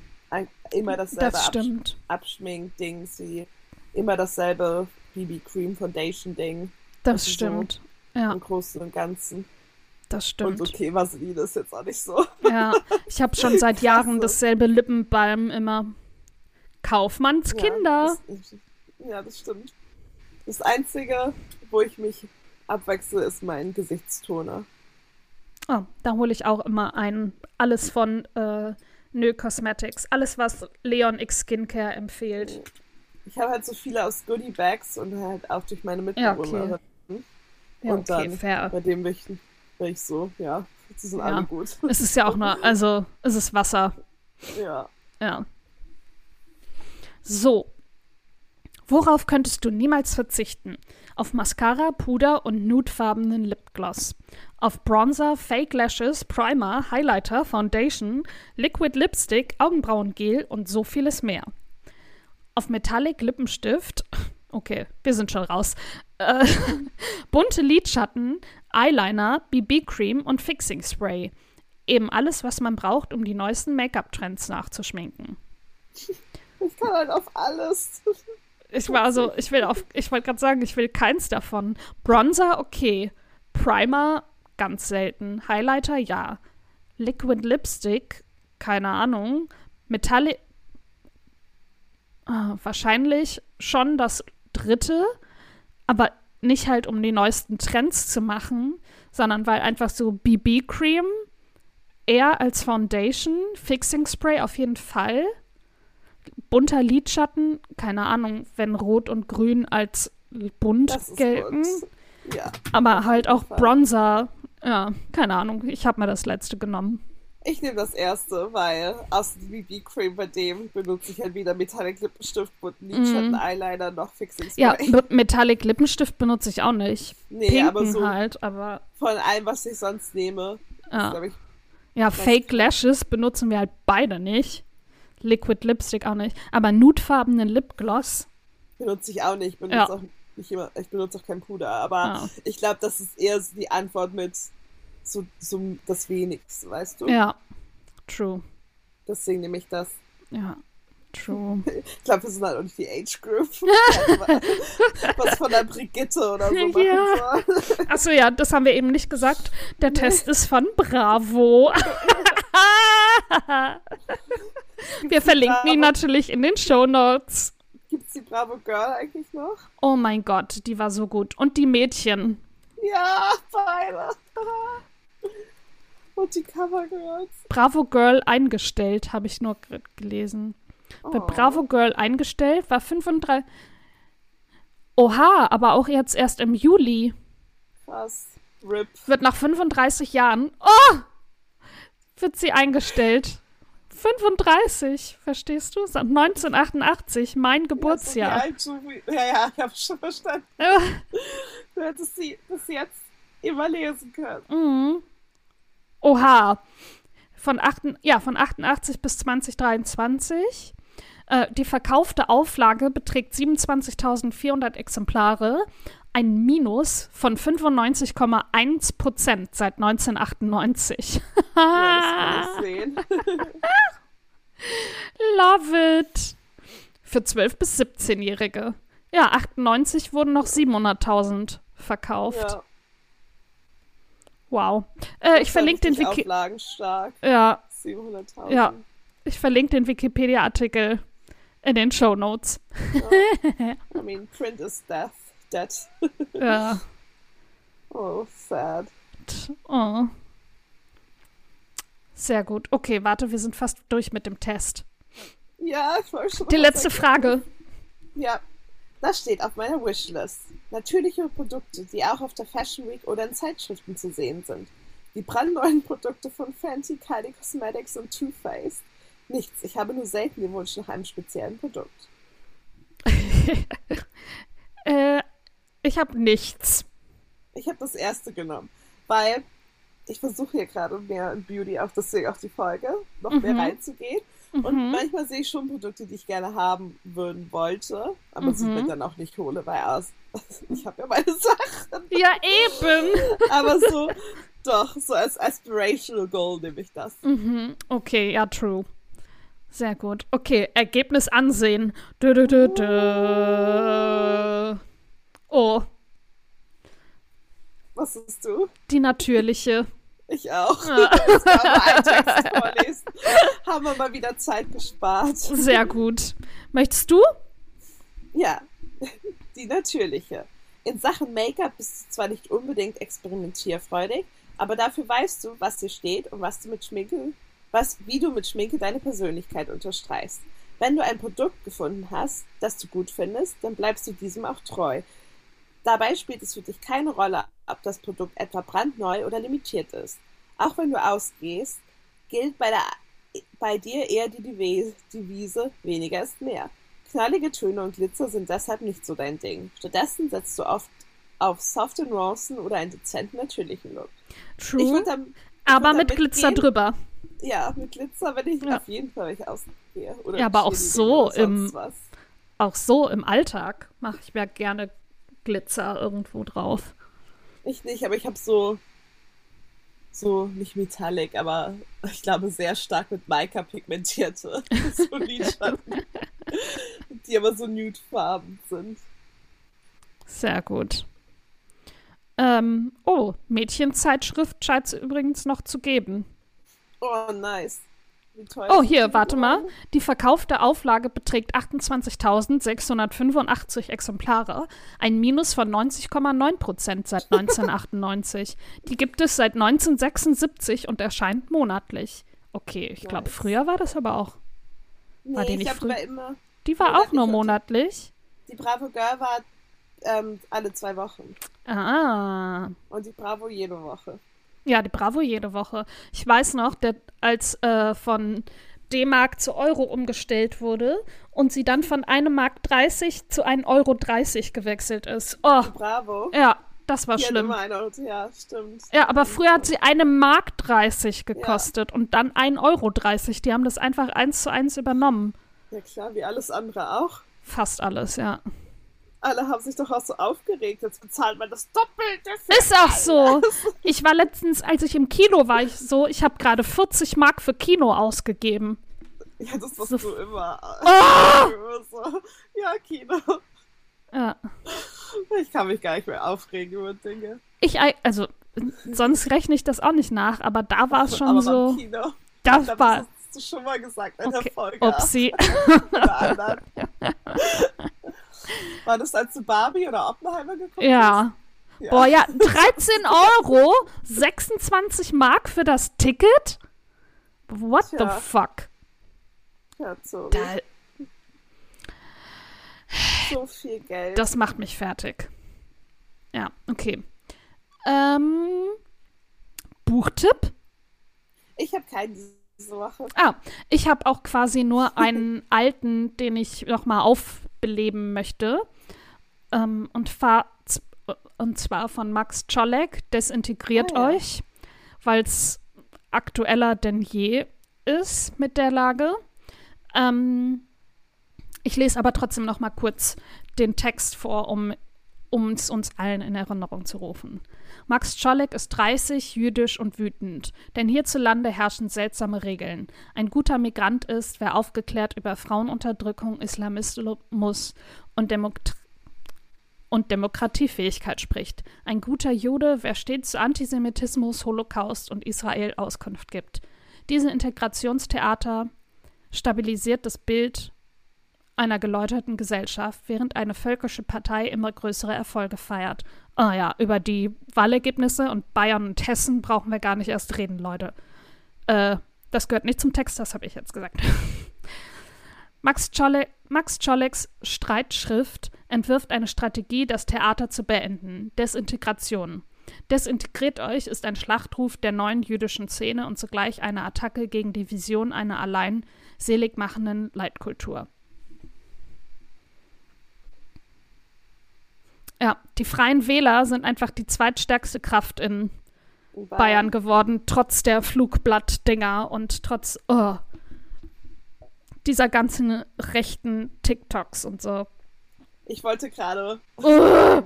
immer dasselbe das stimmt. Absch Abschmink-Dings, wie immer dasselbe BB-Cream Foundation-Ding. Das also stimmt. So ja. Im Großen und Ganzen. Das stimmt. Und okay, Vaseline ist jetzt auch nicht so. Ja, ich habe schon seit Jahren dasselbe Lippenbalm immer. Kaufmanns Kinder. Ja das, ja, das stimmt. Das Einzige, wo ich mich abwechsle, ist mein Gesichtstoner. Oh, da hole ich auch immer ein. Alles von äh, Nö Cosmetics. Alles, was Leon X Skincare empfiehlt. Ich habe halt so viele aus Goodie Bags und halt auch durch meine Mitbewohnerin. Ja, okay. Ja, und okay, dann fair. bei dem bin ich, bin ich so, ja, die sind ja. alle gut. Es ist ja auch nur, also es ist Wasser. Ja. Ja. So. Worauf könntest du niemals verzichten? Auf Mascara, Puder und nudefarbenen Lipgloss auf Bronzer, Fake Lashes, Primer, Highlighter, Foundation, Liquid Lipstick, Augenbrauengel und so vieles mehr. Auf Metallic Lippenstift, okay, wir sind schon raus, äh, bunte Lidschatten, Eyeliner, BB-Cream und Fixing Spray. Eben alles, was man braucht, um die neuesten Make-up-Trends nachzuschminken. Ich kann halt auf alles. Ich war so, ich will auf, ich wollte gerade sagen, ich will keins davon. Bronzer, okay. Primer, ganz selten. Highlighter, ja. Liquid Lipstick, keine Ahnung. Metallic. Ah, wahrscheinlich schon das dritte, aber nicht halt um die neuesten Trends zu machen, sondern weil einfach so BB-Cream eher als Foundation, Fixing Spray auf jeden Fall. Bunter Lidschatten, keine Ahnung, wenn Rot und Grün als bunt gelten. Ja, aber halt auch Bronzer ja, keine Ahnung. Ich habe mir das letzte genommen. Ich nehme das erste, weil aus dem BB-Cream bei dem benutze ich halt wieder Metallic Lippenstift und Lidschatten, mm. Eyeliner, noch Fixing Spray. Ja, Metallic Lippenstift benutze ich auch nicht. Nee, Pinken aber so halt, aber. Von allem, was ich sonst nehme. Ja, ich, ja Fake Lashes benutzen wir halt beide nicht. Liquid Lipstick auch nicht. Aber nudefarbenen Lipgloss. Benutze ich auch nicht. Benutze ja. auch nicht immer, ich benutze auch kein Puder. Aber ja. ich glaube, das ist eher die Antwort mit so, so das Wenigste, weißt du? Ja, true. Deswegen nehme ich das. Ja, true. Ich glaube, wir sind halt auch nicht die Age Group. Was von der Brigitte oder so machen ja. soll. Achso, ja, das haben wir eben nicht gesagt. Der Test ist von Bravo. Wir verlinken ihn natürlich in den Show Notes. Gibt es die Bravo Girl eigentlich noch? Oh mein Gott, die war so gut. Und die Mädchen. Ja, beide. Und die Covergirls. Bravo Girl eingestellt, habe ich nur gelesen. Oh. Bei Bravo Girl eingestellt war 35. Oha, aber auch jetzt erst im Juli. Krass. RIP. Wird nach 35 Jahren. Oh! Wird sie eingestellt. 35, verstehst du? 1988, mein Geburtsjahr. Ja, ja, ja, ich habe schon verstanden. du hättest sie bis jetzt immer lesen können. Mhm. Oha. Von, 8, ja, von 88 bis 2023. Äh, die verkaufte Auflage beträgt 27.400 Exemplare. Ein Minus von 95,1 Prozent seit 1998. ja, das kann ich sehen. Love it. Für 12- bis 17-Jährige. Ja, 98 wurden noch 700.000 verkauft. Ja. Wow. Äh, ich verlinke den Wiki Auflagenstark. Ja. 700.000. Ja. Ich verlinke den Wikipedia-Artikel in den Show Notes. Ja. I mean, print is death. Dead. ja. Oh, sad. Oh. Sehr gut. Okay, warte, wir sind fast durch mit dem Test. Ja, ich wollte schon. Die letzte Frage. Ja, das steht auf meiner Wishlist. Natürliche Produkte, die auch auf der Fashion Week oder in Zeitschriften zu sehen sind. Die brandneuen Produkte von Fenty, Kylie Cosmetics und Too Faced. Nichts. Ich habe nur selten den Wunsch nach einem speziellen Produkt. äh, ich habe nichts. Ich habe das erste genommen, weil ich versuche hier gerade mehr in Beauty, auch deswegen auch die Folge, noch mhm. mehr reinzugehen. Mhm. Und manchmal sehe ich schon Produkte, die ich gerne haben würden wollte, aber mhm. sie mir dann auch nicht hole, weil aus, ich habe ja meine Sachen. Ja, eben. aber so, doch, so als Aspirational Goal nehme ich das. Mhm. Okay, ja, true. Sehr gut. Okay, Ergebnis ansehen. Dö, dö, dö, dö. Oh. Was ist du? Die natürliche. Ich auch. Ja. Text vorlesen. Haben wir mal wieder Zeit gespart. Sehr gut. Möchtest du? Ja, die natürliche. In Sachen Make-up bist du zwar nicht unbedingt experimentierfreudig, aber dafür weißt du, was dir steht und was du mit Schminke, was, wie du mit Schminke deine Persönlichkeit unterstreichst. Wenn du ein Produkt gefunden hast, das du gut findest, dann bleibst du diesem auch treu. Dabei spielt es für dich keine Rolle, ob das Produkt etwa brandneu oder limitiert ist. Auch wenn du ausgehst, gilt bei, der, bei dir eher die Devise, weniger ist mehr. Knallige Töne und Glitzer sind deshalb nicht so dein Ding. Stattdessen setzt du oft auf softe Nuancen oder einen dezenten, natürlichen Look. True, dann, aber mit Glitzer drüber. Ja, mit Glitzer, wenn ich ja. auf jeden Fall nicht ausgehe. Oder ja, aber auch so im auch so im Alltag mache ich mir gerne Glitzer irgendwo drauf. Ich nicht, aber ich habe so so nicht metallic, aber ich glaube sehr stark mit Mica pigmentierte so Lidschatten, die aber so nudefarben sind. Sehr gut. Ähm, oh, Mädchenzeitschrift scheint es übrigens noch zu geben. Oh, nice. Oh, hier, warte mal. Die verkaufte Auflage beträgt 28.685 Exemplare, ein Minus von 90,9 Prozent seit 1998. die gibt es seit 1976 und erscheint monatlich. Okay, ich glaube, früher war das aber auch. War nee, die nicht früher? Immer die war auch nur monatlich. Die Bravo Girl war ähm, alle zwei Wochen. Ah. Und die Bravo jede Woche. Ja, die Bravo jede Woche. Ich weiß noch, der, als äh, von D-Mark zu Euro umgestellt wurde und sie dann von einem Mark 30 zu 1,30 Euro 30 gewechselt ist. Oh. Bravo. Ja, das war Die schlimm. eine, ja, stimmt. Ja, aber früher hat sie eine Mark 30 gekostet Ja. und dann 1,30 Euro 30. Die haben das einfach eins zu eins übernommen. Ja klar, wie alles andere auch. Fast alles, ja. Alle haben sich doch auch so aufgeregt. Jetzt bezahlt man das Doppelte für Ist auch so. Ich war letztens, als ich im Kino war, ich so, ich habe gerade 40 Mark für Kino ausgegeben. Ja, das machst So- du immer. Immer so. Ja, Kino. Ja. Ich kann mich gar nicht mehr aufregen über Dinge. Ich, also, sonst rechne ich das auch nicht nach, aber da war es schon Aber so. Kino. Das war. das hast du schon mal gesagt in Okay. der Folge. Upsi. Anderen. War das, als du Barbie oder Oppenheimer geguckt Ja. hast? Ja. Boah, ja, 13 Euro, 26 Mark für das Ticket? What Tja. the fuck? Ja, so, Da, so viel Geld. das macht mich fertig. Ja, okay. Ähm, Buchtipp? ich habe keinen diese Woche. Ah, ich habe auch quasi nur einen alten, den ich nochmal aufbeleben möchte. Ähm, und, und zwar von Max Czolek, Desintegriert ja. euch, weil es aktueller denn je ist mit der Lage. Ähm, ich lese aber trotzdem noch mal kurz den Text vor, um um es uns allen in Erinnerung zu rufen. Max Czolek ist 30, jüdisch und wütend, denn hierzulande herrschen seltsame Regeln. Ein guter Migrant ist, wer aufgeklärt über Frauenunterdrückung, Islamismus und, Demok und Demokratiefähigkeit spricht. Ein guter Jude, wer stets zu Antisemitismus, Holocaust und Israel Auskunft gibt. Diese Integrationstheater stabilisiert das Bild einer geläuterten Gesellschaft, während eine völkische Partei immer größere Erfolge feiert. Ah ja, über die Wahlergebnisse und Bayern und Hessen brauchen wir gar nicht erst reden, Leute. Äh, das gehört nicht zum Text, das habe ich jetzt gesagt. Max, Czole Max Czoleks Streitschrift entwirft eine Strategie, das Theater zu beenden. Desintegration. Desintegriert euch ist ein Schlachtruf der neuen jüdischen Szene und zugleich eine Attacke gegen die Vision einer allein selig machenden Leitkultur. Ja, die Freien Wähler sind einfach die zweitstärkste Kraft in In Bayern geworden, trotz der Flugblatt-Dinger und trotz oh, dieser ganzen rechten TikToks und so. Ich wollte gerade Oh,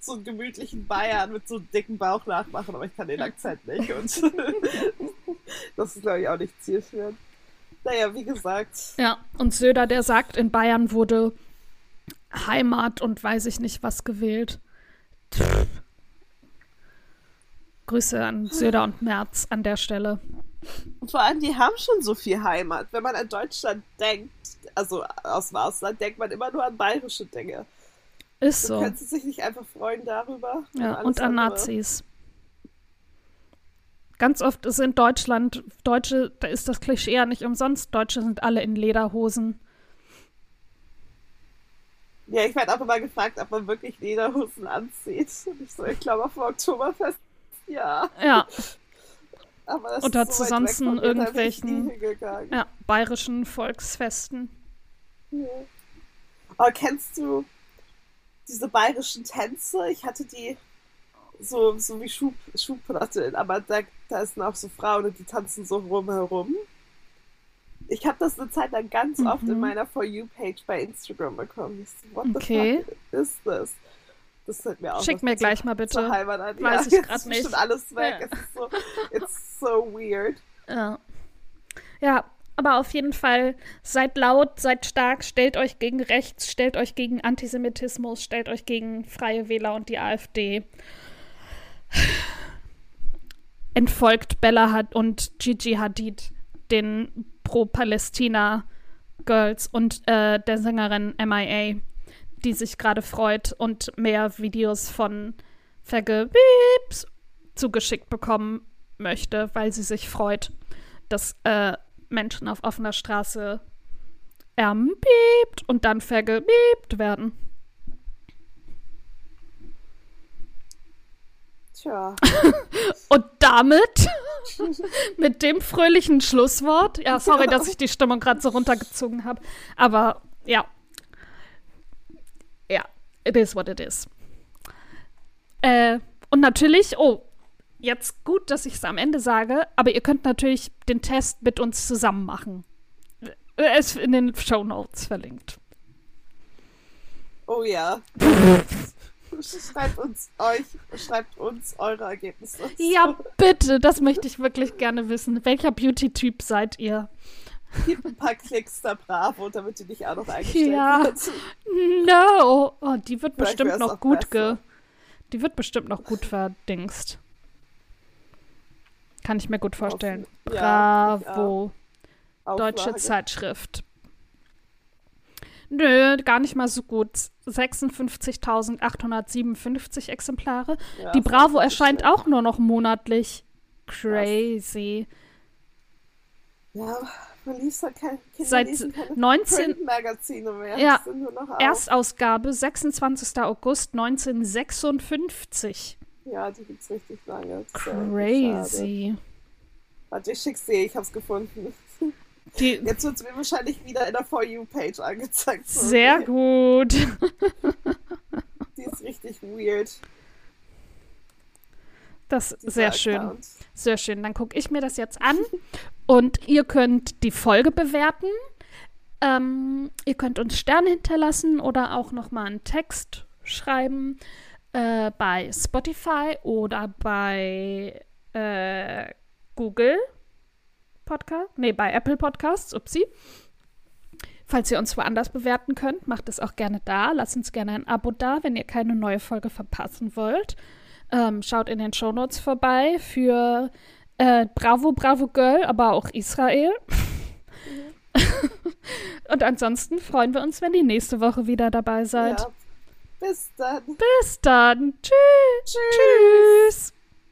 so einen gemütlichen Bayern mit so einem dicken Bauch nachmachen, aber ich kann den Akzent nicht. Und das ist, glaube ich, auch nicht zielführend. Naja, wie gesagt, ja, und Söder, der sagt, in Bayern wurde Heimat und weiß ich nicht was gewählt. Pff. Grüße an Söder und Merz an der Stelle. vor allem, die haben schon so viel Heimat. Wenn man an Deutschland denkt, also aus dem Ausland, denkt man immer nur an bayerische Dinge. Ist So. Können Sie sich nicht einfach freuen darüber? Ja, und an andere? Nazis. Ganz oft ist in Deutschland, Deutsche, da ist das Klischee ja nicht umsonst, Deutsche sind alle in Lederhosen. Ja, ich werde auch immer gefragt, ob man wirklich Lederhosen anzieht. Und ich so, ich glaube auf dem Oktoberfest, ja. Ja, Aber das Oder ist so zu weit weg sonsten von mir, da bin ich irgendwelchen- ja, bayerischen Volksfesten. Ja. Aber kennst du diese bayerischen Tänze? Ich hatte die so, so wie Schub, Schubplatteln, aber da, da sind auch so Frauen und die tanzen so rumherum. Ich habe das eine Zeit lang ganz oft in Mhm. meiner For You-Page bei Instagram bekommen. What Okay. the fuck ist das? Das hört mir auch Schick mir gleich mal bitte. Heimat an. Weiß ich jetzt grad ist nicht. schon alles weg. Ja. Es ist so, it's so weird. Ja. ja, aber auf jeden Fall seid laut, seid stark, stellt euch gegen rechts, stellt euch gegen Antisemitismus, stellt euch gegen Freie Wähler und die AfD. Entfolgt Bella Had und Gigi Hadid, den Pro-Palästina-Girls und äh, der Sängerin MIA, die sich gerade freut und mehr Videos von Vergebieps zugeschickt bekommen möchte, weil sie sich freut, dass äh, Menschen auf offener Straße ermbiebt und dann vergebiebt werden. Tja. Und damit, mit dem fröhlichen Schlusswort, ja, sorry, dass ich die Stimmung gerade so runtergezogen habe, aber ja. Ja, it is what it is. Äh, und natürlich, oh, jetzt gut, dass ich es am Ende sage, aber ihr könnt natürlich den Test mit uns zusammen machen. Er ist in den Show Notes verlinkt. Oh ja. schreibt uns euch, schreibt uns eure Ergebnisse. Ja, bitte, das möchte ich wirklich gerne wissen. Welcher Beauty-Typ seid ihr? Gib ein paar Klicks da Bravo, damit die dich auch noch eingestellt Ja. wird. No. Oh, die wird Vielleicht bestimmt noch gut ge. besser. Die wird bestimmt noch gut verdingst. Kann ich mir gut vorstellen. Ja, ich Bravo. Deutsche Auflage. Zeitschrift. Nö, gar nicht mal so gut. 56.857 Exemplare. Ja, Die Bravo erscheint schön. auch nur noch monatlich. Crazy. Ja, man liest halt kein, Kinder Seit lesen keine 19 Printmagazine mehr. Ja. Erstausgabe 26. August 1956. Ja, die gibt's richtig lange. Crazy. Warte, ich schick's dir, ich hab's gefunden. Die, Jetzt wird's mir wahrscheinlich wieder in der For You-Page angezeigt. So, sehr gut. Die ist richtig weird. Das ist sehr schön. Sehr schön. Dann gucke ich mir das jetzt an und ihr könnt die Folge bewerten. Ähm, ihr könnt uns Sterne hinterlassen oder auch nochmal einen Text schreiben äh, bei Spotify oder bei äh, Google Podcast. Nee, bei Apple Podcasts. Upsi. Falls ihr uns woanders bewerten könnt, macht es auch gerne da. Lasst uns gerne ein Abo da, wenn ihr keine neue Folge verpassen wollt. Ähm, schaut in den Shownotes vorbei für äh, Bravo, Bravo Girl, aber auch Israel. Und ansonsten freuen wir uns, wenn ihr nächste Woche wieder dabei seid. Ja. Bis dann. Bis dann. Tschüss. Tschüss. Tschüss.